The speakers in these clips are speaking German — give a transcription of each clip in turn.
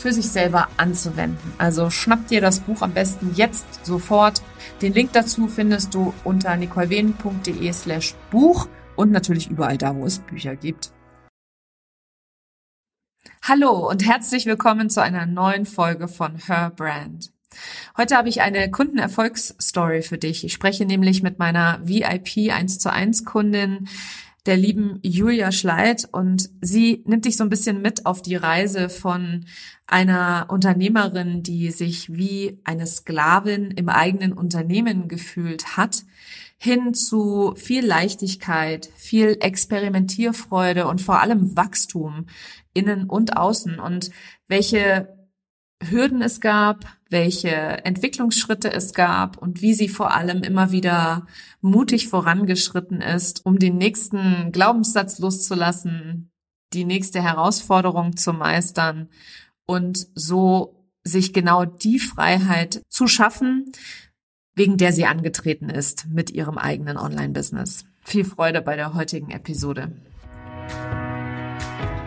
für sich selber anzuwenden. Also schnapp dir das Buch am besten jetzt sofort. Den Link dazu findest du unter nicolewenen.de slash Buch und natürlich überall da, wo es Bücher gibt. Hallo und herzlich willkommen zu einer neuen Folge von Her Brand. Heute habe ich eine Kundenerfolgsstory für dich. Ich spreche nämlich mit meiner VIP 1 zu 1 Kundin, der lieben Julia Schleit. Und sie nimmt dich so ein bisschen mit auf die Reise von einer Unternehmerin, die sich wie eine Sklavin im eigenen Unternehmen gefühlt hat, hin zu viel Leichtigkeit, viel Experimentierfreude und vor allem Wachstum innen und außen. Und welche Hürden es gab, welche Entwicklungsschritte es gab und wie sie vor allem immer wieder mutig vorangeschritten ist, um den nächsten Glaubenssatz loszulassen, die nächste Herausforderung zu meistern und so sich genau die Freiheit zu schaffen, wegen der sie angetreten ist mit ihrem eigenen Online-Business. Viel Freude bei der heutigen Episode.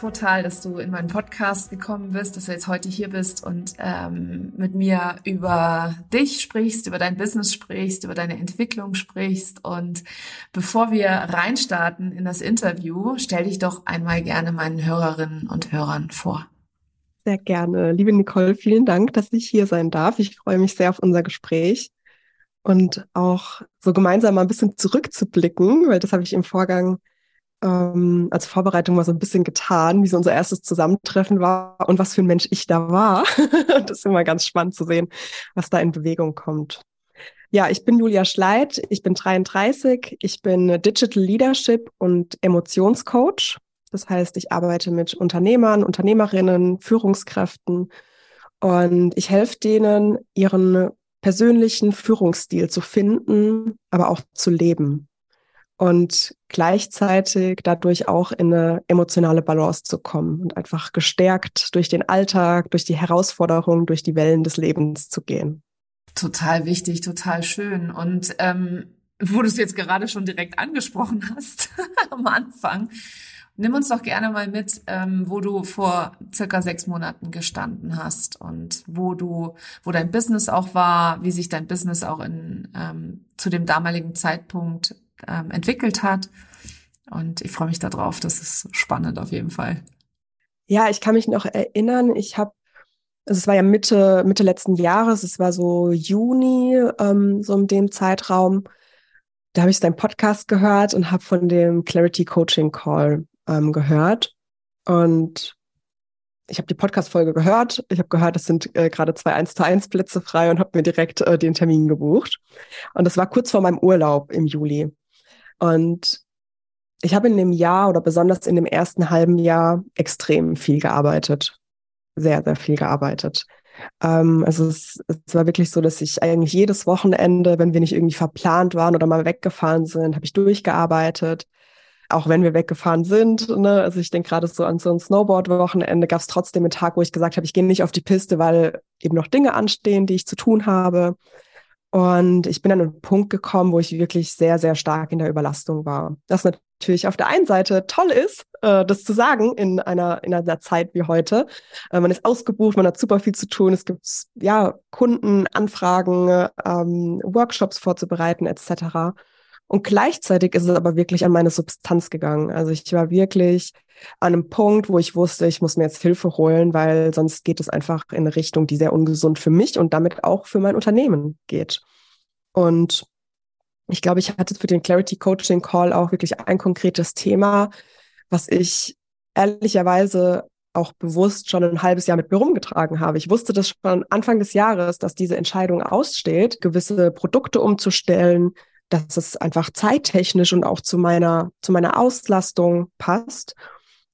total, dass du in meinen Podcast gekommen bist, dass du jetzt heute hier bist und ähm, mit mir über dich sprichst, über dein Business sprichst, über deine Entwicklung sprichst. Und bevor wir reinstarten in das Interview, stell dich doch einmal gerne meinen Hörerinnen und Hörern vor. Sehr gerne. Liebe Nicole, vielen Dank, dass ich hier sein darf. Ich freue mich sehr auf unser Gespräch und auch so gemeinsam mal ein bisschen zurückzublicken, weil das habe ich im Vorgang ähm, als Vorbereitung mal so ein bisschen getan, wie so unser erstes Zusammentreffen war und was für ein Mensch ich da war. das ist immer ganz spannend zu sehen, was da in Bewegung kommt. Ja, ich bin Julia Schleit, ich bin 33, ich bin Digital Leadership und Emotionscoach. Das heißt, ich arbeite mit Unternehmern, Unternehmerinnen, Führungskräften und ich helfe denen, ihren persönlichen Führungsstil zu finden, aber auch zu leben und gleichzeitig dadurch auch in eine emotionale Balance zu kommen und einfach gestärkt durch den Alltag, durch die Herausforderungen, durch die Wellen des Lebens zu gehen. Total wichtig, total schön. Und ähm, wo du es jetzt gerade schon direkt angesprochen hast am Anfang, nimm uns doch gerne mal mit, ähm, wo du vor circa sechs Monaten gestanden hast und wo du, wo dein Business auch war, wie sich dein Business auch in ähm, zu dem damaligen Zeitpunkt ähm, entwickelt hat. Und ich freue mich darauf. Das ist spannend auf jeden Fall. Ja, ich kann mich noch erinnern. Ich habe, also es war ja Mitte Mitte letzten Jahres. Es war so Juni, ähm, so in dem Zeitraum. Da habe ich deinen Podcast gehört und habe von dem Clarity Coaching Call ähm, gehört. Und ich habe die Podcast-Folge gehört. Ich habe gehört, es sind äh, gerade zwei 1 zu 1 Plätze frei und habe mir direkt äh, den Termin gebucht. Und das war kurz vor meinem Urlaub im Juli. Und ich habe in dem Jahr oder besonders in dem ersten halben Jahr extrem viel gearbeitet. Sehr, sehr viel gearbeitet. Ähm, also es, es war wirklich so, dass ich eigentlich jedes Wochenende, wenn wir nicht irgendwie verplant waren oder mal weggefahren sind, habe ich durchgearbeitet. Auch wenn wir weggefahren sind, ne? also ich denke gerade so an so ein Snowboard-Wochenende, gab es trotzdem einen Tag, wo ich gesagt habe, ich gehe nicht auf die Piste, weil eben noch Dinge anstehen, die ich zu tun habe. Und ich bin an einen Punkt gekommen, wo ich wirklich sehr, sehr stark in der Überlastung war. Das natürlich auf der einen Seite toll ist, äh, das zu sagen in einer, in einer Zeit wie heute. Äh, man ist ausgebucht, man hat super viel zu tun. Es gibt ja Kunden, Anfragen, ähm, Workshops vorzubereiten etc. Und gleichzeitig ist es aber wirklich an meine Substanz gegangen. Also ich war wirklich an einem Punkt, wo ich wusste, ich muss mir jetzt Hilfe holen, weil sonst geht es einfach in eine Richtung, die sehr ungesund für mich und damit auch für mein Unternehmen geht. Und ich glaube, ich hatte für den Clarity Coaching Call auch wirklich ein konkretes Thema, was ich ehrlicherweise auch bewusst schon ein halbes Jahr mit mir rumgetragen habe. Ich wusste das schon Anfang des Jahres, dass diese Entscheidung aussteht, gewisse Produkte umzustellen, dass es einfach zeittechnisch und auch zu meiner, zu meiner Auslastung passt.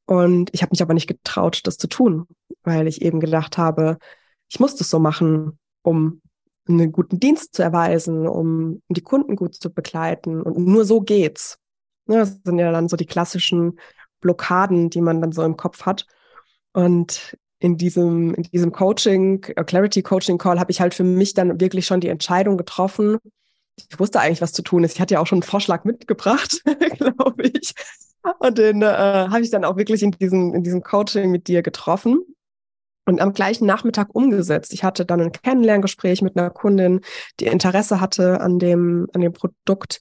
Und ich habe mich aber nicht getraut, das zu tun, weil ich eben gedacht habe, ich muss das so machen, um einen guten Dienst zu erweisen, um die Kunden gut zu begleiten. Und nur so geht's. Ne, das sind ja dann so die klassischen Blockaden, die man dann so im Kopf hat. Und in diesem, in diesem Coaching, äh, Clarity Coaching Call, habe ich halt für mich dann wirklich schon die Entscheidung getroffen, ich wusste eigentlich, was zu tun ist. Ich hatte ja auch schon einen Vorschlag mitgebracht, glaube ich. Und den äh, habe ich dann auch wirklich in diesem, in diesem Coaching mit dir getroffen und am gleichen Nachmittag umgesetzt. Ich hatte dann ein Kennenlerngespräch mit einer Kundin, die Interesse hatte an dem, an dem Produkt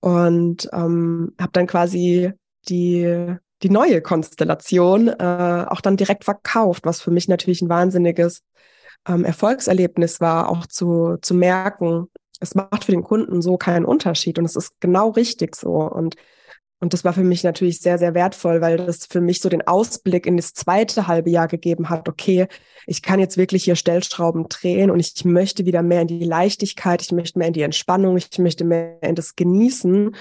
und ähm, habe dann quasi die, die neue Konstellation äh, auch dann direkt verkauft, was für mich natürlich ein wahnsinniges ähm, Erfolgserlebnis war, auch zu, zu merken, es macht für den Kunden so keinen Unterschied und es ist genau richtig so. Und, und das war für mich natürlich sehr, sehr wertvoll, weil das für mich so den Ausblick in das zweite halbe Jahr gegeben hat, okay, ich kann jetzt wirklich hier Stellschrauben drehen und ich möchte wieder mehr in die Leichtigkeit, ich möchte mehr in die Entspannung, ich möchte mehr in das Genießen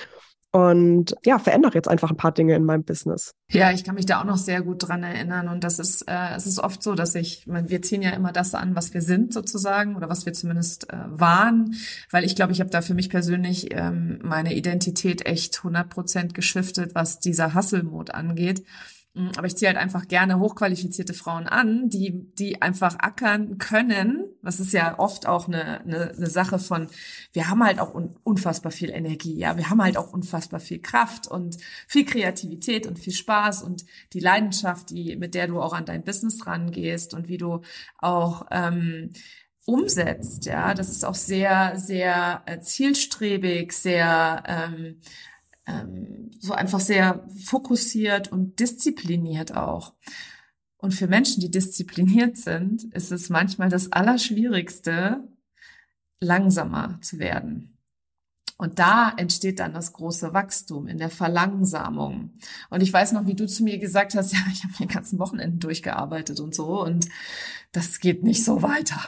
und ja, verändere jetzt einfach ein paar Dinge in meinem Business. Ja, ich kann mich da auch noch sehr gut dran erinnern. Und das ist, äh, es ist oft so, dass ich, wir ziehen ja immer das an, was wir sind sozusagen oder was wir zumindest äh, waren, weil ich glaube, ich habe da für mich persönlich ähm, meine Identität echt 100 Prozent geschiftet, was dieser Hustle-Mode angeht aber ich ziehe halt einfach gerne hochqualifizierte Frauen an, die, die einfach ackern können. Das ist ja oft auch eine, eine, eine Sache von, wir haben halt auch un, unfassbar viel Energie, ja, wir haben halt auch unfassbar viel Kraft und viel Kreativität und viel Spaß und die Leidenschaft, die, mit der du auch an dein Business rangehst und wie du auch ähm, umsetzt, ja, das ist auch sehr, sehr äh, zielstrebig, sehr ähm, ähm, so einfach sehr fokussiert und diszipliniert auch. Und für Menschen, die diszipliniert sind, ist es manchmal das Allerschwierigste, langsamer zu werden. Und da entsteht dann das große Wachstum in der Verlangsamung. Und ich weiß noch, wie du zu mir gesagt hast, ja, ich habe den ganzen Wochenenden durchgearbeitet und so und das geht nicht so weiter.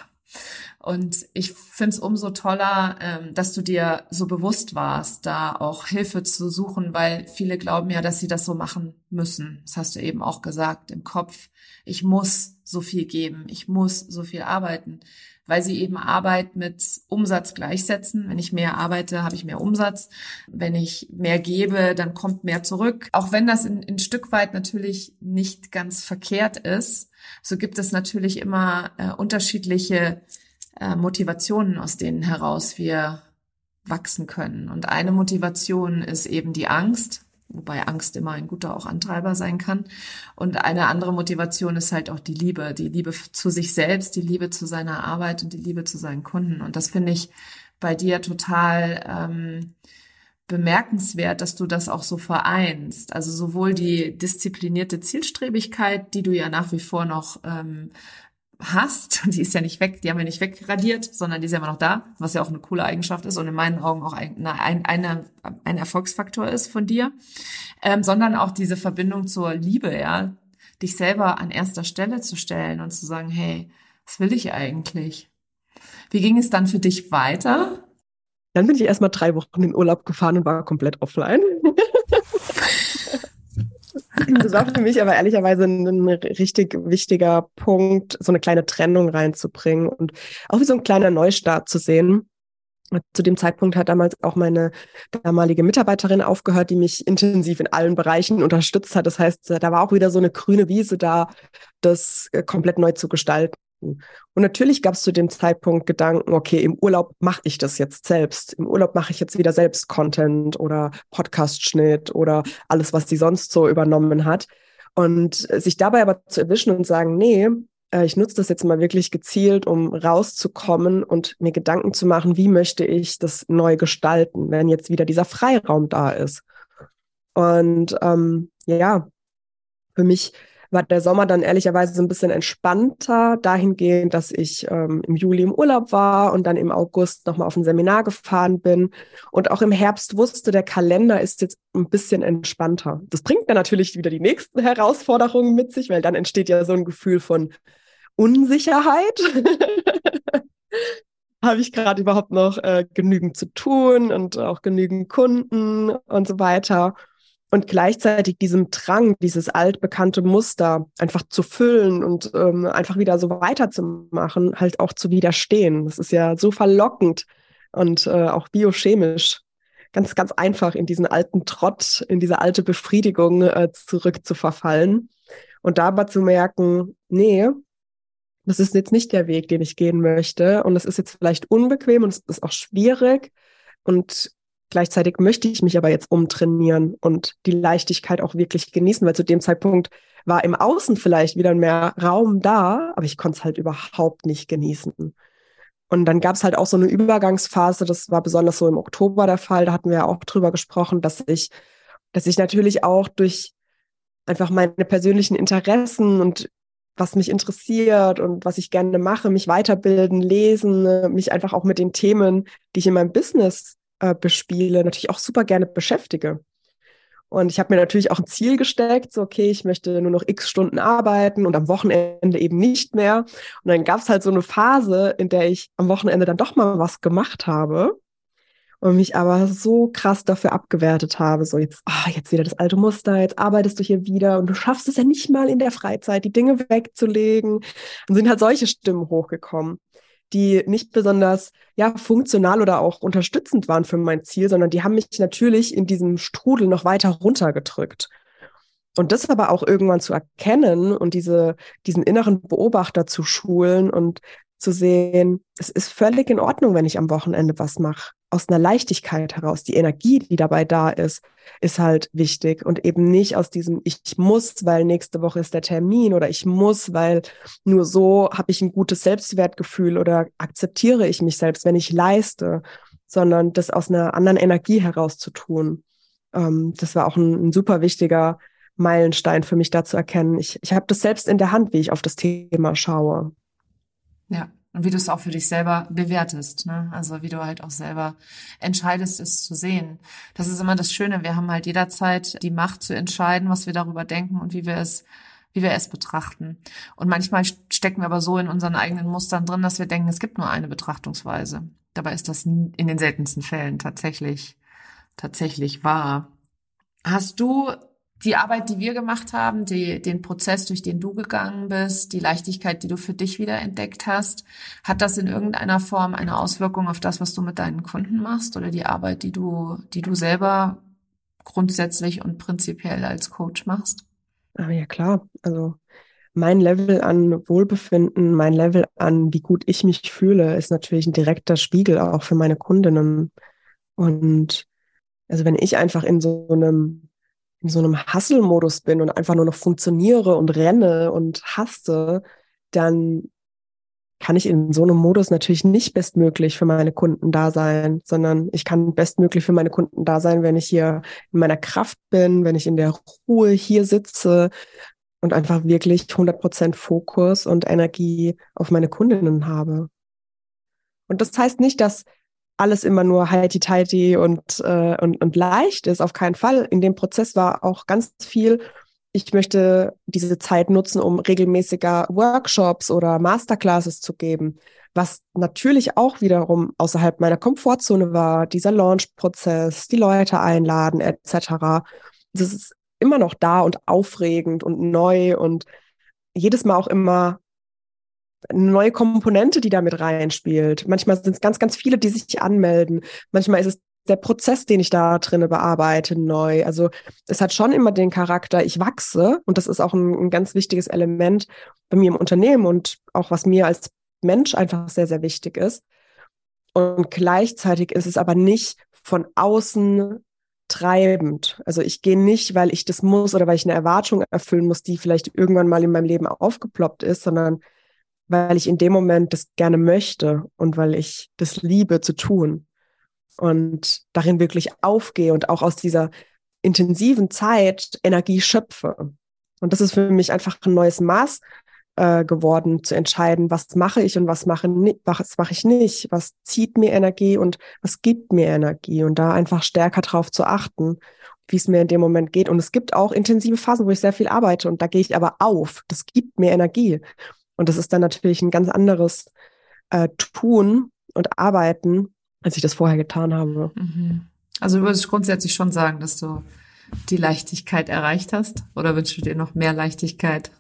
Und ich finde es umso toller, ähm, dass du dir so bewusst warst, da auch Hilfe zu suchen, weil viele glauben ja, dass sie das so machen müssen. Das hast du eben auch gesagt im Kopf. Ich muss so viel geben, ich muss so viel arbeiten, weil sie eben Arbeit mit Umsatz gleichsetzen. Wenn ich mehr arbeite, habe ich mehr Umsatz. Wenn ich mehr gebe, dann kommt mehr zurück. Auch wenn das in, in Stück weit natürlich nicht ganz verkehrt ist, so gibt es natürlich immer äh, unterschiedliche äh, Motivationen, aus denen heraus wir wachsen können. Und eine Motivation ist eben die Angst, wobei Angst immer ein guter auch Antreiber sein kann. Und eine andere Motivation ist halt auch die Liebe, die Liebe zu sich selbst, die Liebe zu seiner Arbeit und die Liebe zu seinen Kunden. Und das finde ich bei dir total ähm, bemerkenswert, dass du das auch so vereinst. Also sowohl die disziplinierte Zielstrebigkeit, die du ja nach wie vor noch ähm, hast, die ist ja nicht weg, die haben wir nicht wegradiert, sondern die ist ja immer noch da, was ja auch eine coole Eigenschaft ist und in meinen Augen auch ein, ein, eine, ein Erfolgsfaktor ist von dir, ähm, sondern auch diese Verbindung zur Liebe, ja, dich selber an erster Stelle zu stellen und zu sagen, hey, was will ich eigentlich? Wie ging es dann für dich weiter? Dann bin ich erstmal drei Wochen in Urlaub gefahren und war komplett offline. Das war für mich aber ehrlicherweise ein richtig wichtiger Punkt, so eine kleine Trennung reinzubringen und auch wie so ein kleiner Neustart zu sehen. Zu dem Zeitpunkt hat damals auch meine damalige Mitarbeiterin aufgehört, die mich intensiv in allen Bereichen unterstützt hat. Das heißt, da war auch wieder so eine grüne Wiese da, das äh, komplett neu zu gestalten. Und natürlich gab es zu dem Zeitpunkt Gedanken, okay, im Urlaub mache ich das jetzt selbst. Im Urlaub mache ich jetzt wieder selbst Content oder Podcast-Schnitt oder alles, was sie sonst so übernommen hat. Und sich dabei aber zu erwischen und sagen, nee, äh, ich nutze das jetzt mal wirklich gezielt, um rauszukommen und mir Gedanken zu machen, wie möchte ich das neu gestalten, wenn jetzt wieder dieser Freiraum da ist. Und ähm, ja, für mich war der Sommer dann ehrlicherweise so ein bisschen entspannter, dahingehend, dass ich ähm, im Juli im Urlaub war und dann im August nochmal auf ein Seminar gefahren bin. Und auch im Herbst wusste, der Kalender ist jetzt ein bisschen entspannter. Das bringt dann natürlich wieder die nächsten Herausforderungen mit sich, weil dann entsteht ja so ein Gefühl von Unsicherheit. Habe ich gerade überhaupt noch äh, genügend zu tun und auch genügend Kunden und so weiter und gleichzeitig diesem Drang, dieses altbekannte Muster einfach zu füllen und ähm, einfach wieder so weiterzumachen, halt auch zu widerstehen. Das ist ja so verlockend und äh, auch biochemisch ganz, ganz einfach in diesen alten Trott, in diese alte Befriedigung äh, zurückzuverfallen und dabei zu merken, nee, das ist jetzt nicht der Weg, den ich gehen möchte und es ist jetzt vielleicht unbequem und es ist auch schwierig und Gleichzeitig möchte ich mich aber jetzt umtrainieren und die Leichtigkeit auch wirklich genießen, weil zu dem Zeitpunkt war im Außen vielleicht wieder mehr Raum da, aber ich konnte es halt überhaupt nicht genießen. Und dann gab es halt auch so eine Übergangsphase, das war besonders so im Oktober der Fall, da hatten wir ja auch drüber gesprochen, dass ich, dass ich natürlich auch durch einfach meine persönlichen Interessen und was mich interessiert und was ich gerne mache, mich weiterbilden, lesen, mich einfach auch mit den Themen, die ich in meinem Business äh, bespiele, natürlich auch super gerne beschäftige. Und ich habe mir natürlich auch ein Ziel gesteckt, so okay, ich möchte nur noch x Stunden arbeiten und am Wochenende eben nicht mehr. Und dann gab es halt so eine Phase, in der ich am Wochenende dann doch mal was gemacht habe und mich aber so krass dafür abgewertet habe, so jetzt, ah, jetzt wieder das alte Muster, jetzt arbeitest du hier wieder und du schaffst es ja nicht mal in der Freizeit, die Dinge wegzulegen. Dann sind halt solche Stimmen hochgekommen die nicht besonders ja funktional oder auch unterstützend waren für mein Ziel, sondern die haben mich natürlich in diesem Strudel noch weiter runtergedrückt. Und das aber auch irgendwann zu erkennen und diese, diesen inneren Beobachter zu schulen und zu sehen, es ist völlig in Ordnung, wenn ich am Wochenende was mache. Aus einer Leichtigkeit heraus. Die Energie, die dabei da ist, ist halt wichtig und eben nicht aus diesem ich muss, weil nächste Woche ist der Termin oder ich muss, weil nur so habe ich ein gutes Selbstwertgefühl oder akzeptiere ich mich selbst, wenn ich leiste, sondern das aus einer anderen Energie heraus zu tun. Ähm, das war auch ein, ein super wichtiger Meilenstein für mich da zu erkennen. Ich, ich habe das selbst in der Hand, wie ich auf das Thema schaue. Ja, und wie du es auch für dich selber bewertest, ne? Also wie du halt auch selber entscheidest, es zu sehen. Das ist immer das Schöne. Wir haben halt jederzeit die Macht zu entscheiden, was wir darüber denken und wie wir es, wie wir es betrachten. Und manchmal stecken wir aber so in unseren eigenen Mustern drin, dass wir denken, es gibt nur eine Betrachtungsweise. Dabei ist das in den seltensten Fällen tatsächlich, tatsächlich wahr. Hast du die Arbeit, die wir gemacht haben, die, den Prozess, durch den du gegangen bist, die Leichtigkeit, die du für dich wieder entdeckt hast, hat das in irgendeiner Form eine Auswirkung auf das, was du mit deinen Kunden machst oder die Arbeit, die du, die du selber grundsätzlich und prinzipiell als Coach machst? Ah, ja, klar. Also mein Level an Wohlbefinden, mein Level an, wie gut ich mich fühle, ist natürlich ein direkter Spiegel auch für meine Kundinnen. Und also wenn ich einfach in so einem in so einem Hustle-Modus bin und einfach nur noch funktioniere und renne und haste, dann kann ich in so einem Modus natürlich nicht bestmöglich für meine Kunden da sein, sondern ich kann bestmöglich für meine Kunden da sein, wenn ich hier in meiner Kraft bin, wenn ich in der Ruhe hier sitze und einfach wirklich 100 Prozent Fokus und Energie auf meine Kundinnen habe. Und das heißt nicht, dass alles immer nur heiti-teiti und, äh, und, und leicht ist. Auf keinen Fall. In dem Prozess war auch ganz viel, ich möchte diese Zeit nutzen, um regelmäßiger Workshops oder Masterclasses zu geben, was natürlich auch wiederum außerhalb meiner Komfortzone war, dieser Launch-Prozess, die Leute einladen etc. Das ist immer noch da und aufregend und neu und jedes Mal auch immer eine neue Komponente, die da mit reinspielt. Manchmal sind es ganz, ganz viele, die sich anmelden. Manchmal ist es der Prozess, den ich da drinne bearbeite, neu. Also es hat schon immer den Charakter, ich wachse und das ist auch ein, ein ganz wichtiges Element bei mir im Unternehmen und auch was mir als Mensch einfach sehr, sehr wichtig ist. Und gleichzeitig ist es aber nicht von außen treibend. Also ich gehe nicht, weil ich das muss oder weil ich eine Erwartung erfüllen muss, die vielleicht irgendwann mal in meinem Leben aufgeploppt ist, sondern weil ich in dem Moment das gerne möchte und weil ich das liebe zu tun und darin wirklich aufgehe und auch aus dieser intensiven Zeit Energie schöpfe. Und das ist für mich einfach ein neues Maß äh, geworden, zu entscheiden, was mache ich und was mache, was mache ich nicht, was zieht mir Energie und was gibt mir Energie und da einfach stärker drauf zu achten, wie es mir in dem Moment geht. Und es gibt auch intensive Phasen, wo ich sehr viel arbeite und da gehe ich aber auf. Das gibt mir Energie. Und das ist dann natürlich ein ganz anderes äh, Tun und Arbeiten, als ich das vorher getan habe. Mhm. Also du würdest grundsätzlich schon sagen, dass du die Leichtigkeit erreicht hast? Oder wünschst du dir noch mehr Leichtigkeit?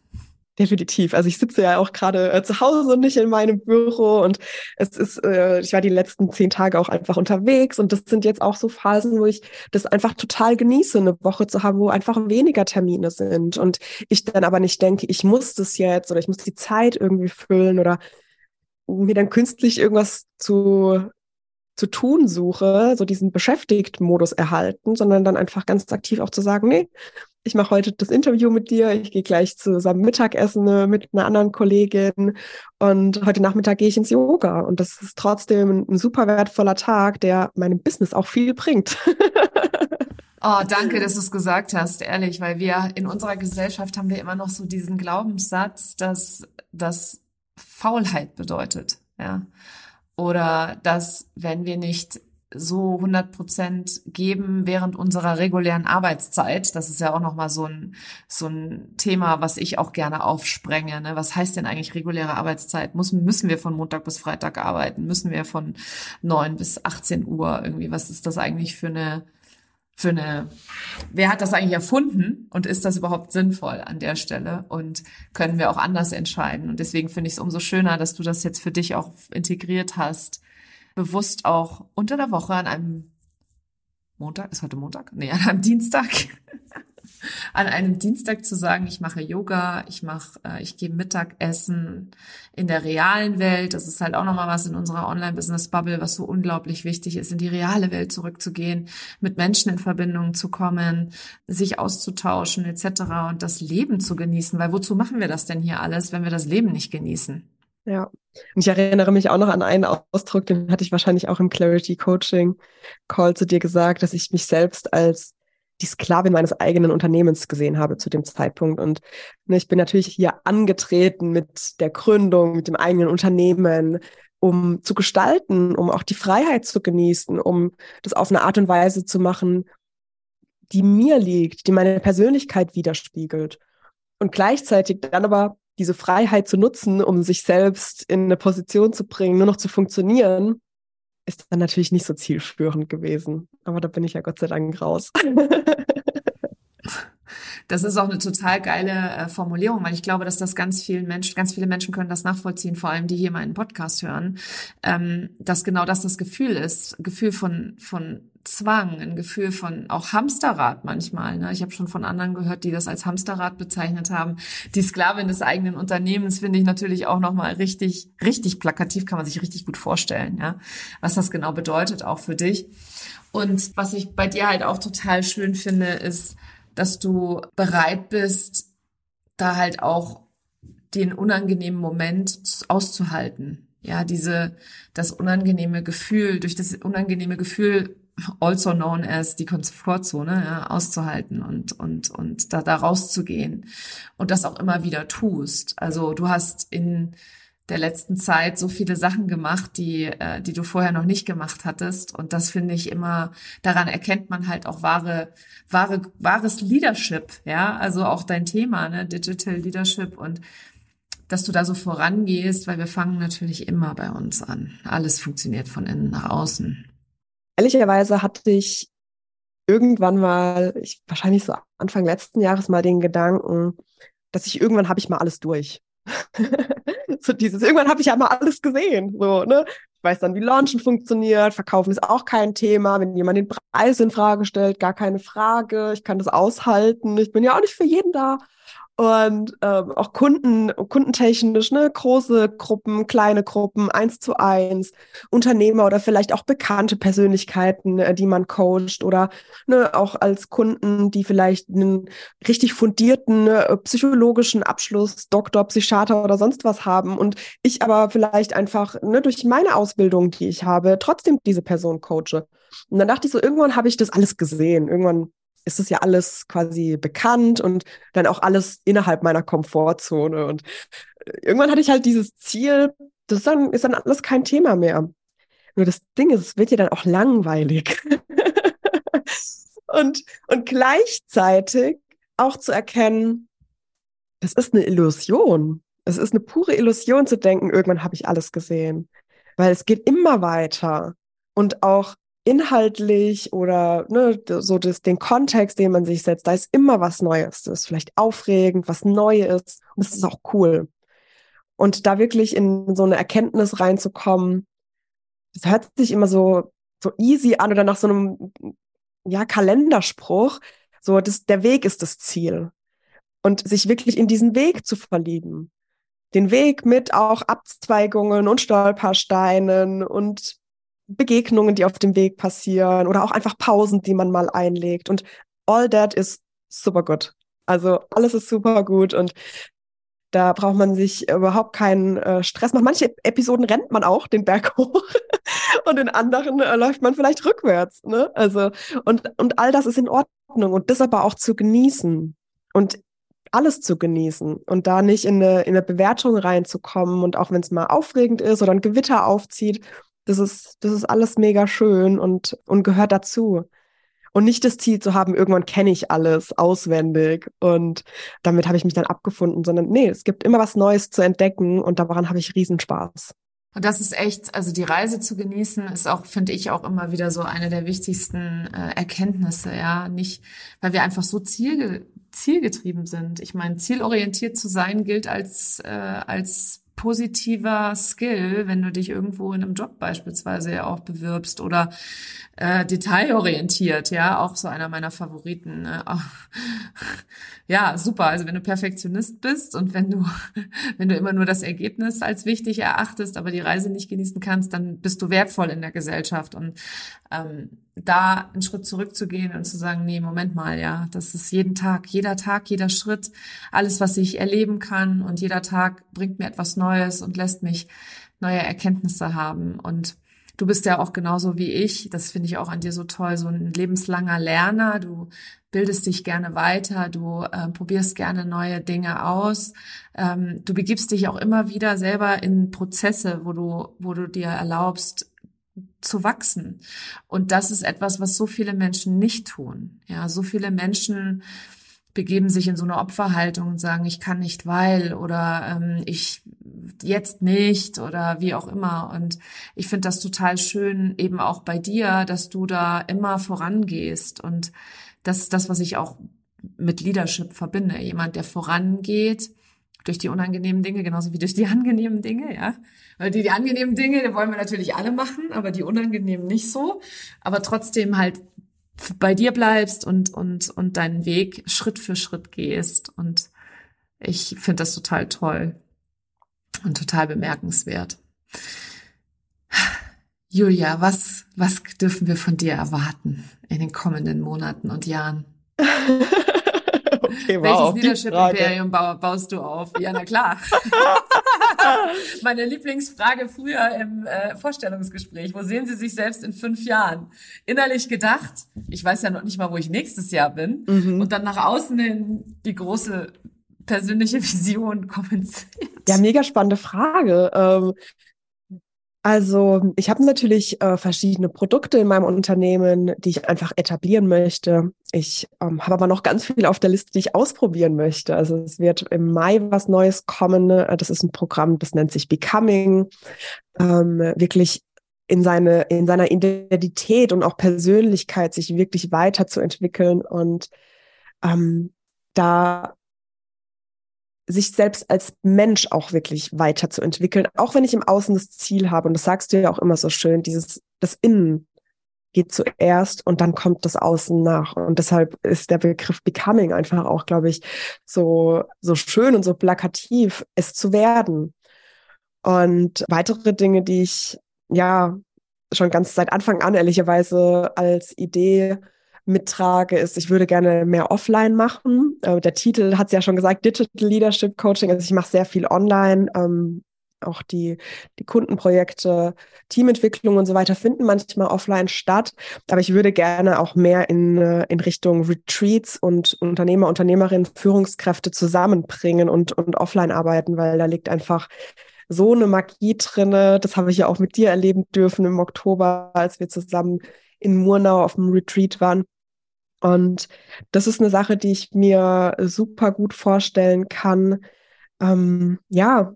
Definitiv. Also ich sitze ja auch gerade äh, zu Hause und nicht in meinem Büro und es ist, äh, ich war die letzten zehn Tage auch einfach unterwegs und das sind jetzt auch so Phasen, wo ich das einfach total genieße, eine Woche zu haben, wo einfach weniger Termine sind und ich dann aber nicht denke, ich muss das jetzt oder ich muss die Zeit irgendwie füllen oder mir dann künstlich irgendwas zu zu tun suche, so diesen Beschäftigt-Modus erhalten, sondern dann einfach ganz aktiv auch zu sagen, nee, ich mache heute das Interview mit dir, ich gehe gleich zusammen Mittagessen äh, mit einer anderen Kollegin und heute Nachmittag gehe ich ins Yoga und das ist trotzdem ein super wertvoller Tag, der meinem Business auch viel bringt. Oh, danke, dass du es gesagt hast, ehrlich, weil wir in unserer Gesellschaft haben wir immer noch so diesen Glaubenssatz, dass das Faulheit bedeutet, ja. Oder dass, wenn wir nicht so 100 Prozent geben während unserer regulären Arbeitszeit. Das ist ja auch nochmal so ein, so ein Thema, was ich auch gerne aufsprenge. Ne? Was heißt denn eigentlich reguläre Arbeitszeit? Muss, müssen wir von Montag bis Freitag arbeiten? Müssen wir von 9 bis 18 Uhr irgendwie? Was ist das eigentlich für eine, für eine, wer hat das eigentlich erfunden und ist das überhaupt sinnvoll an der Stelle und können wir auch anders entscheiden? Und deswegen finde ich es umso schöner, dass du das jetzt für dich auch integriert hast, bewusst auch unter der Woche an einem Montag, ist heute Montag? Nee, an einem Dienstag, an einem Dienstag zu sagen, ich mache Yoga, ich mache, äh, ich gehe Mittagessen in der realen Welt. Das ist halt auch nochmal was in unserer Online-Business-Bubble, was so unglaublich wichtig ist, in die reale Welt zurückzugehen, mit Menschen in Verbindung zu kommen, sich auszutauschen etc. und das Leben zu genießen. Weil wozu machen wir das denn hier alles, wenn wir das Leben nicht genießen? Ja. Und ich erinnere mich auch noch an einen Ausdruck, den hatte ich wahrscheinlich auch im Clarity Coaching Call zu dir gesagt, dass ich mich selbst als die Sklavin meines eigenen Unternehmens gesehen habe zu dem Zeitpunkt. Und ne, ich bin natürlich hier angetreten mit der Gründung, mit dem eigenen Unternehmen, um zu gestalten, um auch die Freiheit zu genießen, um das auf eine Art und Weise zu machen, die mir liegt, die meine Persönlichkeit widerspiegelt. Und gleichzeitig dann aber diese Freiheit zu nutzen, um sich selbst in eine Position zu bringen, nur noch zu funktionieren, ist dann natürlich nicht so zielführend gewesen. Aber da bin ich ja Gott sei Dank raus. Das ist auch eine total geile äh, Formulierung, weil ich glaube, dass das ganz vielen Menschen, ganz viele Menschen können das nachvollziehen, vor allem die hier meinen Podcast hören, ähm, dass genau das das Gefühl ist, Gefühl von von Zwang, ein Gefühl von auch Hamsterrad manchmal. Ne? Ich habe schon von anderen gehört, die das als Hamsterrad bezeichnet haben. Die Sklavin des eigenen Unternehmens finde ich natürlich auch noch mal richtig, richtig plakativ, kann man sich richtig gut vorstellen, ja, was das genau bedeutet auch für dich. Und was ich bei dir halt auch total schön finde, ist, dass du bereit bist, da halt auch den unangenehmen Moment auszuhalten. Ja, diese, das unangenehme Gefühl, durch das unangenehme Gefühl, also known as die Komfortzone, ja, auszuhalten und, und, und da, da rauszugehen und das auch immer wieder tust. Also du hast in, der letzten Zeit so viele Sachen gemacht, die, äh, die du vorher noch nicht gemacht hattest. Und das finde ich immer, daran erkennt man halt auch wahre, wahre, wahres Leadership, ja, also auch dein Thema, ne, Digital Leadership und dass du da so vorangehst, weil wir fangen natürlich immer bei uns an. Alles funktioniert von innen nach außen. Ehrlicherweise hatte ich irgendwann mal, ich, wahrscheinlich so Anfang letzten Jahres mal den Gedanken, dass ich irgendwann habe ich mal alles durch. so dieses, irgendwann habe ich ja mal alles gesehen. So, ne? Ich weiß dann, wie Launchen funktioniert, verkaufen ist auch kein Thema. Wenn jemand den Preis in Frage stellt, gar keine Frage. Ich kann das aushalten. Ich bin ja auch nicht für jeden da und ähm, auch Kunden, kundentechnisch, ne, große Gruppen, kleine Gruppen, eins zu eins, Unternehmer oder vielleicht auch bekannte Persönlichkeiten, äh, die man coacht oder ne, auch als Kunden, die vielleicht einen richtig fundierten äh, psychologischen Abschluss, Doktor, Psychiater oder sonst was haben und ich aber vielleicht einfach ne, durch meine Ausbildung, die ich habe, trotzdem diese Person coache. Und dann dachte ich so, irgendwann habe ich das alles gesehen. Irgendwann ist es ja alles quasi bekannt und dann auch alles innerhalb meiner Komfortzone. Und äh, irgendwann hatte ich halt dieses Ziel, das ist dann, ist dann alles kein Thema mehr. Nur das Ding ist, es wird ja dann auch langweilig. und, und gleichzeitig auch zu erkennen, das ist eine Illusion. Es ist eine pure Illusion zu denken, irgendwann habe ich alles gesehen. Weil es geht immer weiter. Und auch inhaltlich oder ne, so das, den Kontext, den man sich setzt, da ist immer was Neues. Das ist vielleicht aufregend, was Neues und das ist auch cool. Und da wirklich in so eine Erkenntnis reinzukommen, das hört sich immer so, so easy an oder nach so einem ja, Kalenderspruch. So, das, der Weg ist das Ziel. Und sich wirklich in diesen Weg zu verlieben. Den Weg mit auch Abzweigungen und Stolpersteinen und Begegnungen, die auf dem Weg passieren oder auch einfach Pausen, die man mal einlegt. Und all that is super gut. Also alles ist super gut und da braucht man sich überhaupt keinen äh, Stress machen. Manche Episoden rennt man auch den Berg hoch und in anderen äh, läuft man vielleicht rückwärts. Ne? Also und und all das ist in Ordnung und das aber auch zu genießen und alles zu genießen und da nicht in eine, in eine Bewertung reinzukommen und auch wenn es mal aufregend ist oder ein Gewitter aufzieht, das ist, das ist alles mega schön und, und gehört dazu. Und nicht das Ziel zu haben, irgendwann kenne ich alles auswendig und damit habe ich mich dann abgefunden, sondern nee, es gibt immer was Neues zu entdecken und daran habe ich Riesenspaß. Und das ist echt, also die Reise zu genießen, ist auch, finde ich, auch immer wieder so eine der wichtigsten äh, Erkenntnisse, ja. Nicht, weil wir einfach so zielge zielgetrieben sind. Ich meine, zielorientiert zu sein gilt als, äh, als positiver Skill, wenn du dich irgendwo in einem Job beispielsweise ja auch bewirbst oder äh, detailorientiert, ja, auch so einer meiner Favoriten. Ne? Ja, super. Also wenn du Perfektionist bist und wenn du, wenn du immer nur das Ergebnis als wichtig erachtest, aber die Reise nicht genießen kannst, dann bist du wertvoll in der Gesellschaft. Und ähm, da einen Schritt zurückzugehen und zu sagen, nee, Moment mal, ja, das ist jeden Tag, jeder Tag, jeder Schritt, alles, was ich erleben kann und jeder Tag bringt mir etwas Neues und lässt mich neue Erkenntnisse haben. Und du bist ja auch genauso wie ich, das finde ich auch an dir so toll, so ein lebenslanger Lerner. Du bildest dich gerne weiter, du äh, probierst gerne neue Dinge aus. Ähm, du begibst dich auch immer wieder selber in Prozesse, wo du, wo du dir erlaubst, zu wachsen. Und das ist etwas, was so viele Menschen nicht tun. Ja, so viele Menschen begeben sich in so eine Opferhaltung und sagen, ich kann nicht, weil oder ähm, ich jetzt nicht oder wie auch immer. Und ich finde das total schön, eben auch bei dir, dass du da immer vorangehst. Und das ist das, was ich auch mit Leadership verbinde. Jemand, der vorangeht durch die unangenehmen Dinge, genauso wie durch die angenehmen Dinge, ja. Weil die, die angenehmen Dinge, die wollen wir natürlich alle machen, aber die unangenehmen nicht so. Aber trotzdem halt bei dir bleibst und, und, und deinen Weg Schritt für Schritt gehst. Und ich finde das total toll und total bemerkenswert. Julia, was, was dürfen wir von dir erwarten in den kommenden Monaten und Jahren? okay, wow, Welches Leadership-Imperium baust du auf? Ja, na klar. Meine Lieblingsfrage früher im äh, Vorstellungsgespräch. Wo sehen Sie sich selbst in fünf Jahren? Innerlich gedacht, ich weiß ja noch nicht mal, wo ich nächstes Jahr bin. Mhm. Und dann nach außen hin die große persönliche Vision kommentiert. Ja, mega spannende Frage. Ähm, also ich habe natürlich äh, verschiedene Produkte in meinem Unternehmen, die ich einfach etablieren möchte. Ich ähm, habe aber noch ganz viel auf der Liste, die ich ausprobieren möchte. Also es wird im Mai was Neues kommen. Äh, das ist ein Programm, das nennt sich Becoming. Ähm, wirklich in seine in seiner Identität und auch Persönlichkeit sich wirklich weiterzuentwickeln und ähm, da sich selbst als Mensch auch wirklich weiterzuentwickeln, auch wenn ich im Außen das Ziel habe. Und das sagst du ja auch immer so schön, dieses, das Innen geht zuerst und dann kommt das Außen nach. Und deshalb ist der Begriff Becoming einfach auch, glaube ich, so, so schön und so plakativ, es zu werden. Und weitere Dinge, die ich, ja, schon ganz seit Anfang an ehrlicherweise als Idee mittrage, ist, ich würde gerne mehr offline machen. Äh, der Titel hat es ja schon gesagt, Digital Leadership Coaching. Also ich mache sehr viel online. Ähm, auch die, die Kundenprojekte, Teamentwicklung und so weiter finden manchmal offline statt. Aber ich würde gerne auch mehr in, äh, in Richtung Retreats und Unternehmer, Unternehmerinnen, Führungskräfte zusammenbringen und, und offline arbeiten, weil da liegt einfach so eine Magie drinne. Das habe ich ja auch mit dir erleben dürfen im Oktober, als wir zusammen in Murnau auf dem Retreat waren. Und das ist eine Sache, die ich mir super gut vorstellen kann. Ähm, ja,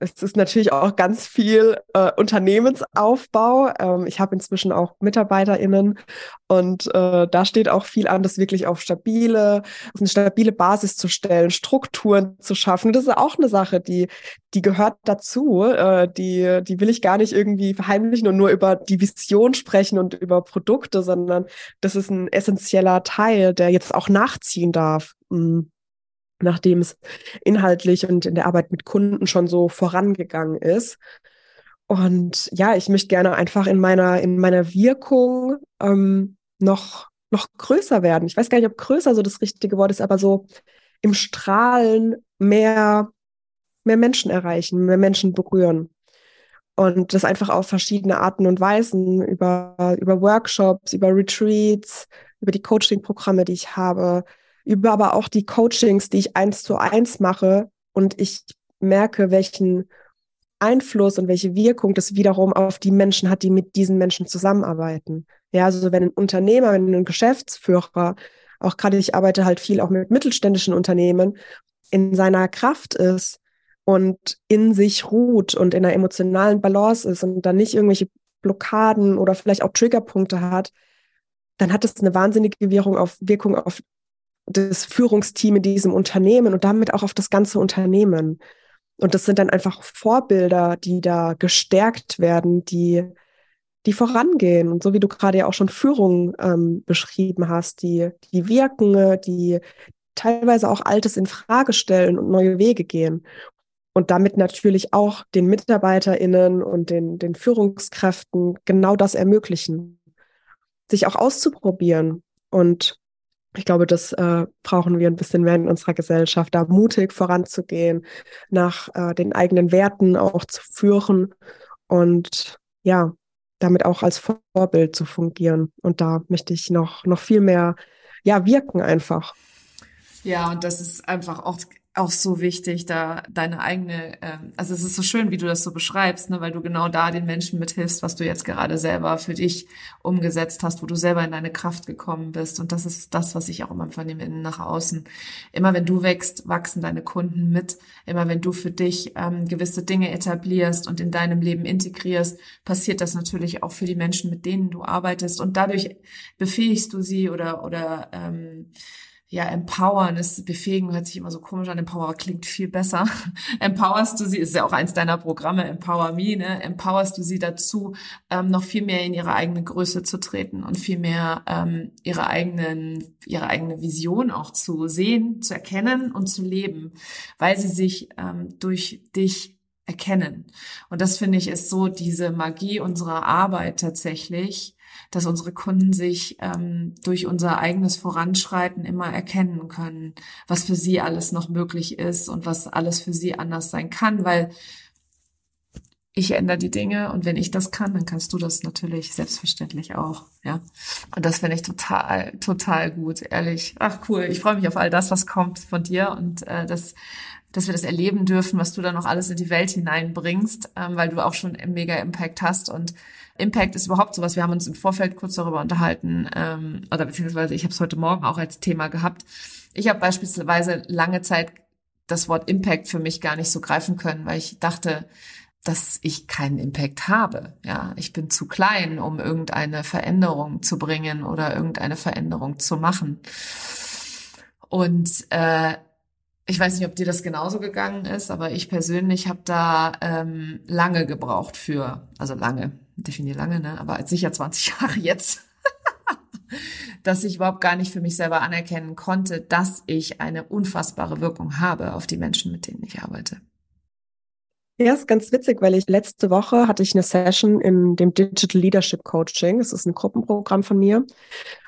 es ist natürlich auch ganz viel äh, Unternehmensaufbau. Ähm, ich habe inzwischen auch MitarbeiterInnen und äh, da steht auch viel an, das wirklich auf stabile, auf eine stabile Basis zu stellen, Strukturen zu schaffen. Das ist auch eine Sache, die, die gehört dazu. Äh, die, die will ich gar nicht irgendwie verheimlichen und nur über die Vision sprechen und über Produkte, sondern das ist ein essentieller Teil, der jetzt auch nachziehen darf. Mhm nachdem es inhaltlich und in der Arbeit mit Kunden schon so vorangegangen ist. Und ja, ich möchte gerne einfach in meiner, in meiner Wirkung ähm, noch, noch größer werden. Ich weiß gar nicht, ob größer so das richtige Wort ist, aber so im Strahlen mehr, mehr Menschen erreichen, mehr Menschen berühren. Und das einfach auf verschiedene Arten und Weisen, über, über Workshops, über Retreats, über die Coaching-Programme, die ich habe, über aber auch die Coachings, die ich eins zu eins mache und ich merke, welchen Einfluss und welche Wirkung das wiederum auf die Menschen hat, die mit diesen Menschen zusammenarbeiten. Ja, also wenn ein Unternehmer, wenn ein Geschäftsführer, auch gerade ich arbeite halt viel auch mit mittelständischen Unternehmen, in seiner Kraft ist und in sich ruht und in einer emotionalen Balance ist und dann nicht irgendwelche Blockaden oder vielleicht auch Triggerpunkte hat, dann hat es eine wahnsinnige Wirkung auf, Wirkung auf das Führungsteam in diesem Unternehmen und damit auch auf das ganze Unternehmen. Und das sind dann einfach Vorbilder, die da gestärkt werden, die, die vorangehen. Und so wie du gerade ja auch schon Führung ähm, beschrieben hast, die, die wirken, die teilweise auch Altes in Frage stellen und neue Wege gehen. Und damit natürlich auch den MitarbeiterInnen und den, den Führungskräften genau das ermöglichen, sich auch auszuprobieren. Und ich glaube, das äh, brauchen wir ein bisschen mehr in unserer Gesellschaft, da mutig voranzugehen, nach äh, den eigenen Werten auch zu führen und ja, damit auch als Vorbild zu fungieren. Und da möchte ich noch, noch viel mehr, ja, wirken einfach. Ja, und das ist einfach auch auch so wichtig, da deine eigene, ähm, also es ist so schön, wie du das so beschreibst, ne, weil du genau da den Menschen mithilfst, was du jetzt gerade selber für dich umgesetzt hast, wo du selber in deine Kraft gekommen bist. Und das ist das, was ich auch immer von dem Innen nach außen. Immer wenn du wächst, wachsen deine Kunden mit. Immer wenn du für dich ähm, gewisse Dinge etablierst und in deinem Leben integrierst, passiert das natürlich auch für die Menschen, mit denen du arbeitest. Und dadurch befähigst du sie oder oder ähm, ja, empowern ist befähigen, hört sich immer so komisch an, Empower klingt viel besser. Empowerst du sie, ist ja auch eins deiner Programme, Empower Me, ne? Empowerst du sie dazu, ähm, noch viel mehr in ihre eigene Größe zu treten und viel mehr ähm, ihre eigenen, ihre eigene Vision auch zu sehen, zu erkennen und zu leben, weil sie sich ähm, durch dich erkennen. Und das finde ich ist so diese Magie unserer Arbeit tatsächlich, dass unsere Kunden sich ähm, durch unser eigenes Voranschreiten immer erkennen können, was für sie alles noch möglich ist und was alles für sie anders sein kann, weil ich ändere die Dinge und wenn ich das kann, dann kannst du das natürlich selbstverständlich auch, ja. Und das finde ich total, total gut, ehrlich. Ach cool, ich freue mich auf all das, was kommt von dir und äh, das dass wir das erleben dürfen, was du da noch alles in die Welt hineinbringst, ähm, weil du auch schon mega Impact hast und Impact ist überhaupt sowas. Wir haben uns im Vorfeld kurz darüber unterhalten, ähm, oder beziehungsweise ich habe es heute Morgen auch als Thema gehabt. Ich habe beispielsweise lange Zeit das Wort Impact für mich gar nicht so greifen können, weil ich dachte, dass ich keinen Impact habe. Ja, ich bin zu klein, um irgendeine Veränderung zu bringen oder irgendeine Veränderung zu machen. Und äh, ich weiß nicht, ob dir das genauso gegangen ist, aber ich persönlich habe da ähm, lange gebraucht für, also lange, definiere lange, ne? aber sicher 20 Jahre jetzt, dass ich überhaupt gar nicht für mich selber anerkennen konnte, dass ich eine unfassbare Wirkung habe auf die Menschen, mit denen ich arbeite. Ja, ist ganz witzig, weil ich letzte Woche hatte ich eine Session in dem Digital Leadership Coaching. Das ist ein Gruppenprogramm von mir.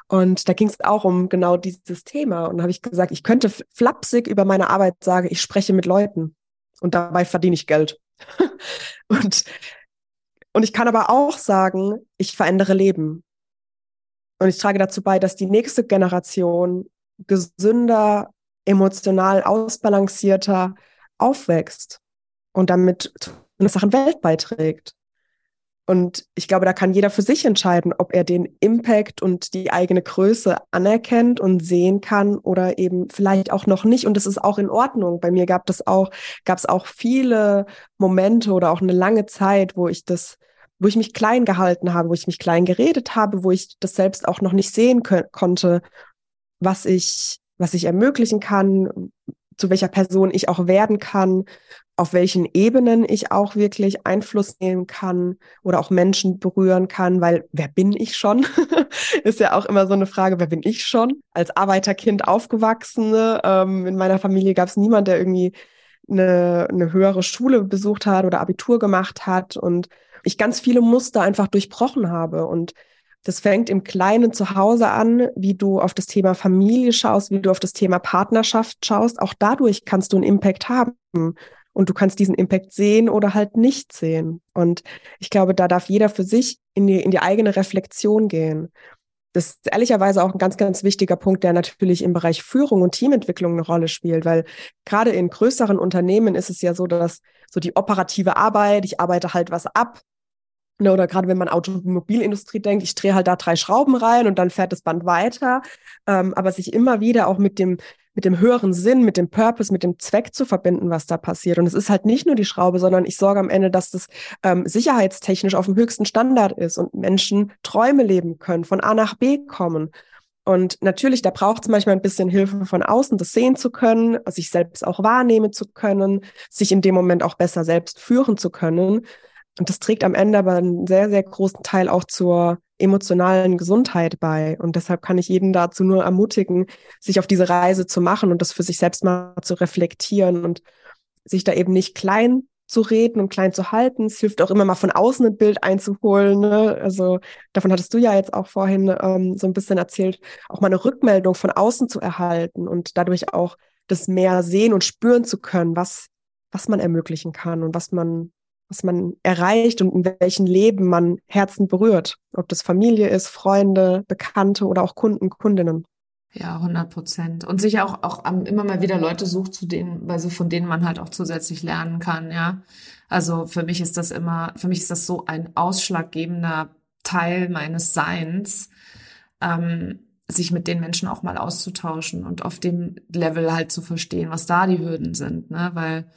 Und da ging es auch um genau dieses Thema. Und da habe ich gesagt, ich könnte flapsig über meine Arbeit sagen, ich spreche mit Leuten und dabei verdiene ich Geld. und, und ich kann aber auch sagen, ich verändere Leben. Und ich trage dazu bei, dass die nächste Generation gesünder, emotional ausbalancierter aufwächst und damit zu einer Sachen Welt beiträgt. Und ich glaube, da kann jeder für sich entscheiden, ob er den Impact und die eigene Größe anerkennt und sehen kann oder eben vielleicht auch noch nicht. Und das ist auch in Ordnung. Bei mir gab das auch, gab es auch viele Momente oder auch eine lange Zeit, wo ich das, wo ich mich klein gehalten habe, wo ich mich klein geredet habe, wo ich das selbst auch noch nicht sehen konnte, was ich, was ich ermöglichen kann, zu welcher Person ich auch werden kann, auf welchen Ebenen ich auch wirklich Einfluss nehmen kann oder auch Menschen berühren kann, weil wer bin ich schon? ist ja auch immer so eine Frage, wer bin ich schon? Als Arbeiterkind aufgewachsen, ähm, in meiner Familie gab es niemand, der irgendwie eine, eine höhere Schule besucht hat oder Abitur gemacht hat und ich ganz viele Muster einfach durchbrochen habe und das fängt im Kleinen zu Hause an, wie du auf das Thema Familie schaust, wie du auf das Thema Partnerschaft schaust. Auch dadurch kannst du einen Impact haben. Und du kannst diesen Impact sehen oder halt nicht sehen. Und ich glaube, da darf jeder für sich in die, in die eigene Reflexion gehen. Das ist ehrlicherweise auch ein ganz, ganz wichtiger Punkt, der natürlich im Bereich Führung und Teamentwicklung eine Rolle spielt, weil gerade in größeren Unternehmen ist es ja so, dass so die operative Arbeit, ich arbeite halt was ab, Ne, oder gerade wenn man Automobilindustrie denkt, ich drehe halt da drei Schrauben rein und dann fährt das Band weiter. Ähm, aber sich immer wieder auch mit dem, mit dem höheren Sinn, mit dem Purpose, mit dem Zweck zu verbinden, was da passiert. Und es ist halt nicht nur die Schraube, sondern ich sorge am Ende, dass das ähm, sicherheitstechnisch auf dem höchsten Standard ist und Menschen Träume leben können, von A nach B kommen. Und natürlich, da braucht es manchmal ein bisschen Hilfe von außen, das sehen zu können, sich selbst auch wahrnehmen zu können, sich in dem Moment auch besser selbst führen zu können. Und das trägt am Ende aber einen sehr, sehr großen Teil auch zur emotionalen Gesundheit bei. Und deshalb kann ich jeden dazu nur ermutigen, sich auf diese Reise zu machen und das für sich selbst mal zu reflektieren und sich da eben nicht klein zu reden und klein zu halten. Es hilft auch immer mal von außen ein Bild einzuholen. Ne? Also davon hattest du ja jetzt auch vorhin ähm, so ein bisschen erzählt, auch mal eine Rückmeldung von außen zu erhalten und dadurch auch das mehr sehen und spüren zu können, was, was man ermöglichen kann und was man, was man erreicht und in welchen Leben man Herzen berührt. Ob das Familie ist, Freunde, Bekannte oder auch Kunden, Kundinnen. Ja, 100 Prozent. Und sich auch, auch immer mal wieder Leute sucht, zu denen, also von denen man halt auch zusätzlich lernen kann, ja. Also für mich ist das immer, für mich ist das so ein ausschlaggebender Teil meines Seins, ähm, sich mit den Menschen auch mal auszutauschen und auf dem Level halt zu verstehen, was da die Hürden sind, ne, weil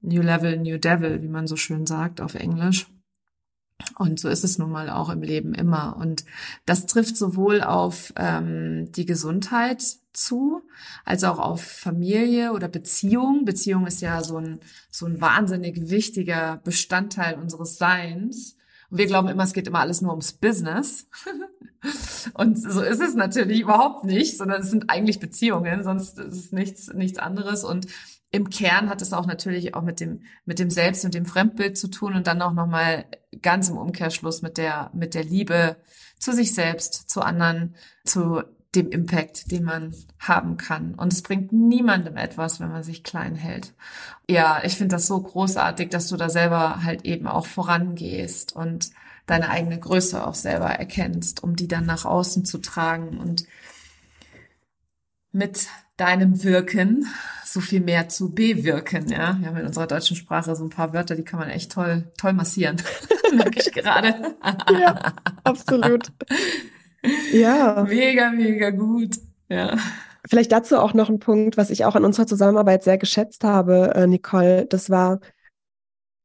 New Level, New Devil, wie man so schön sagt auf Englisch. Und so ist es nun mal auch im Leben immer. Und das trifft sowohl auf ähm, die Gesundheit zu, als auch auf Familie oder Beziehung. Beziehung ist ja so ein, so ein wahnsinnig wichtiger Bestandteil unseres Seins. Und wir glauben immer, es geht immer alles nur ums Business. Und so ist es natürlich überhaupt nicht, sondern es sind eigentlich Beziehungen, sonst ist es nichts, nichts anderes. Und im Kern hat es auch natürlich auch mit dem mit dem Selbst und dem Fremdbild zu tun und dann auch noch mal ganz im Umkehrschluss mit der mit der Liebe zu sich selbst, zu anderen, zu dem Impact, den man haben kann. Und es bringt niemandem etwas, wenn man sich klein hält. Ja, ich finde das so großartig, dass du da selber halt eben auch vorangehst und deine eigene Größe auch selber erkennst, um die dann nach außen zu tragen und mit deinem Wirken so viel mehr zu bewirken. Ja, wir haben in unserer deutschen Sprache so ein paar Wörter, die kann man echt toll, toll massieren. Merke ich gerade. ja, absolut. Ja. Mega, mega gut. Ja. Vielleicht dazu auch noch ein Punkt, was ich auch an unserer Zusammenarbeit sehr geschätzt habe, äh, Nicole. Das war,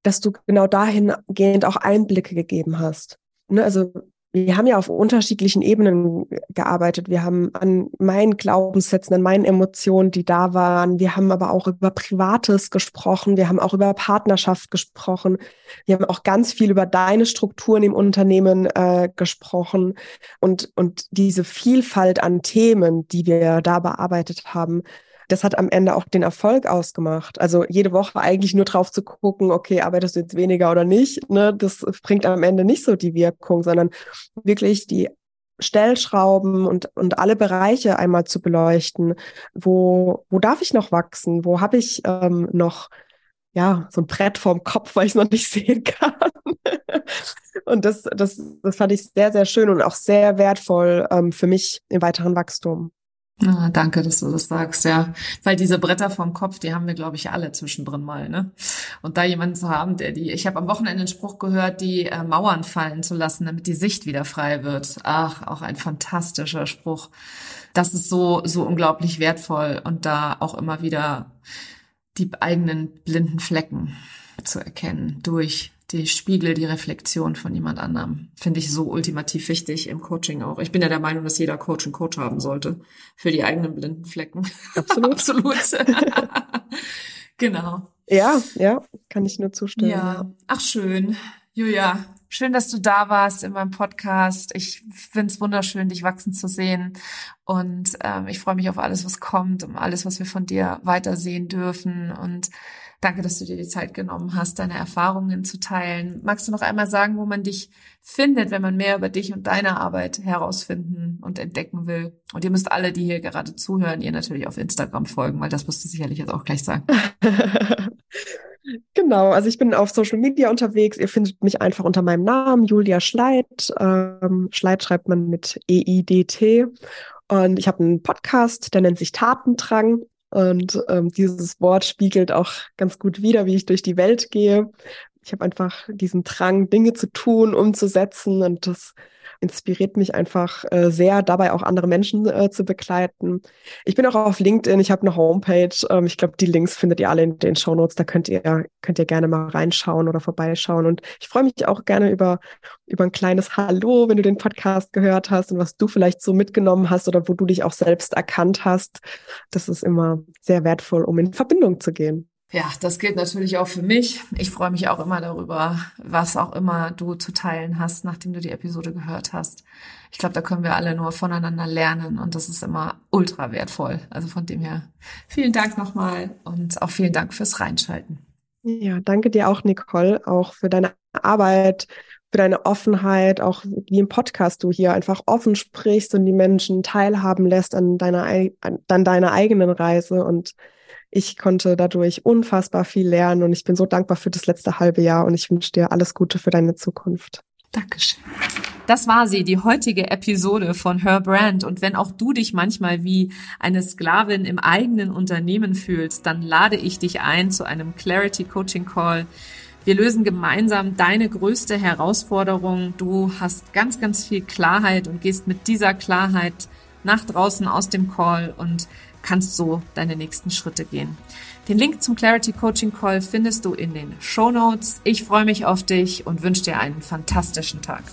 dass du genau dahingehend auch Einblicke gegeben hast. Ne, also wir haben ja auf unterschiedlichen Ebenen gearbeitet. Wir haben an meinen Glaubenssätzen, an meinen Emotionen, die da waren. Wir haben aber auch über Privates gesprochen. Wir haben auch über Partnerschaft gesprochen. Wir haben auch ganz viel über deine Strukturen im Unternehmen äh, gesprochen. Und, und diese Vielfalt an Themen, die wir da bearbeitet haben, das hat am Ende auch den Erfolg ausgemacht. Also jede Woche eigentlich nur drauf zu gucken, okay, arbeitest du jetzt weniger oder nicht, ne, das bringt am Ende nicht so die Wirkung, sondern wirklich die Stellschrauben und, und alle Bereiche einmal zu beleuchten. Wo, wo darf ich noch wachsen? Wo habe ich ähm, noch ja, so ein Brett vorm Kopf, weil ich es noch nicht sehen kann. und das, das, das fand ich sehr, sehr schön und auch sehr wertvoll ähm, für mich im weiteren Wachstum. Ah, danke, dass du das sagst, ja. Weil diese Bretter vom Kopf, die haben wir, glaube ich, alle zwischendrin mal, ne? Und da jemanden zu haben, der die, ich habe am Wochenende einen Spruch gehört, die äh, Mauern fallen zu lassen, damit die Sicht wieder frei wird. Ach, auch ein fantastischer Spruch. Das ist so, so unglaublich wertvoll und da auch immer wieder die eigenen blinden Flecken zu erkennen durch die Spiegel, die Reflexion von jemand anderem. Finde ich so ultimativ wichtig im Coaching auch. Ich bin ja der Meinung, dass jeder Coach einen Coach haben sollte für die eigenen blinden Flecken. Absolut. Absolut. genau. Ja, ja, kann ich nur zustimmen. Ja, ach schön. Julia, schön, dass du da warst in meinem Podcast. Ich finde es wunderschön, dich wachsen zu sehen. Und ähm, ich freue mich auf alles, was kommt, um alles, was wir von dir weitersehen dürfen. Und Danke, dass du dir die Zeit genommen hast, deine Erfahrungen zu teilen. Magst du noch einmal sagen, wo man dich findet, wenn man mehr über dich und deine Arbeit herausfinden und entdecken will? Und ihr müsst alle, die hier gerade zuhören, ihr natürlich auf Instagram folgen, weil das wirst du sicherlich jetzt auch gleich sagen. Genau, also ich bin auf Social Media unterwegs. Ihr findet mich einfach unter meinem Namen, Julia Schleit. Ähm, Schleit schreibt man mit E-I-D-T. Und ich habe einen Podcast, der nennt sich Tatendrang. Und ähm, dieses Wort spiegelt auch ganz gut wider, wie ich durch die Welt gehe. Ich habe einfach diesen Drang, Dinge zu tun, umzusetzen. Und das inspiriert mich einfach äh, sehr, dabei auch andere Menschen äh, zu begleiten. Ich bin auch auf LinkedIn, ich habe eine Homepage. Ähm, ich glaube, die Links findet ihr alle in den Show Notes. Da könnt ihr, könnt ihr gerne mal reinschauen oder vorbeischauen. Und ich freue mich auch gerne über, über ein kleines Hallo, wenn du den Podcast gehört hast und was du vielleicht so mitgenommen hast oder wo du dich auch selbst erkannt hast. Das ist immer sehr wertvoll, um in Verbindung zu gehen. Ja, das gilt natürlich auch für mich. Ich freue mich auch immer darüber, was auch immer du zu teilen hast, nachdem du die Episode gehört hast. Ich glaube, da können wir alle nur voneinander lernen und das ist immer ultra wertvoll. Also von dem her vielen Dank nochmal und auch vielen Dank fürs Reinschalten. Ja, danke dir auch, Nicole, auch für deine Arbeit, für deine Offenheit, auch wie im Podcast du hier einfach offen sprichst und die Menschen teilhaben lässt an deiner, an deiner eigenen Reise und ich konnte dadurch unfassbar viel lernen und ich bin so dankbar für das letzte halbe Jahr und ich wünsche dir alles Gute für deine Zukunft. Dankeschön. Das war sie, die heutige Episode von Her Brand. Und wenn auch du dich manchmal wie eine Sklavin im eigenen Unternehmen fühlst, dann lade ich dich ein zu einem Clarity Coaching Call. Wir lösen gemeinsam deine größte Herausforderung. Du hast ganz, ganz viel Klarheit und gehst mit dieser Klarheit nach draußen aus dem Call und kannst so deine nächsten Schritte gehen. Den Link zum Clarity Coaching Call findest du in den Show Notes. Ich freue mich auf dich und wünsche dir einen fantastischen Tag.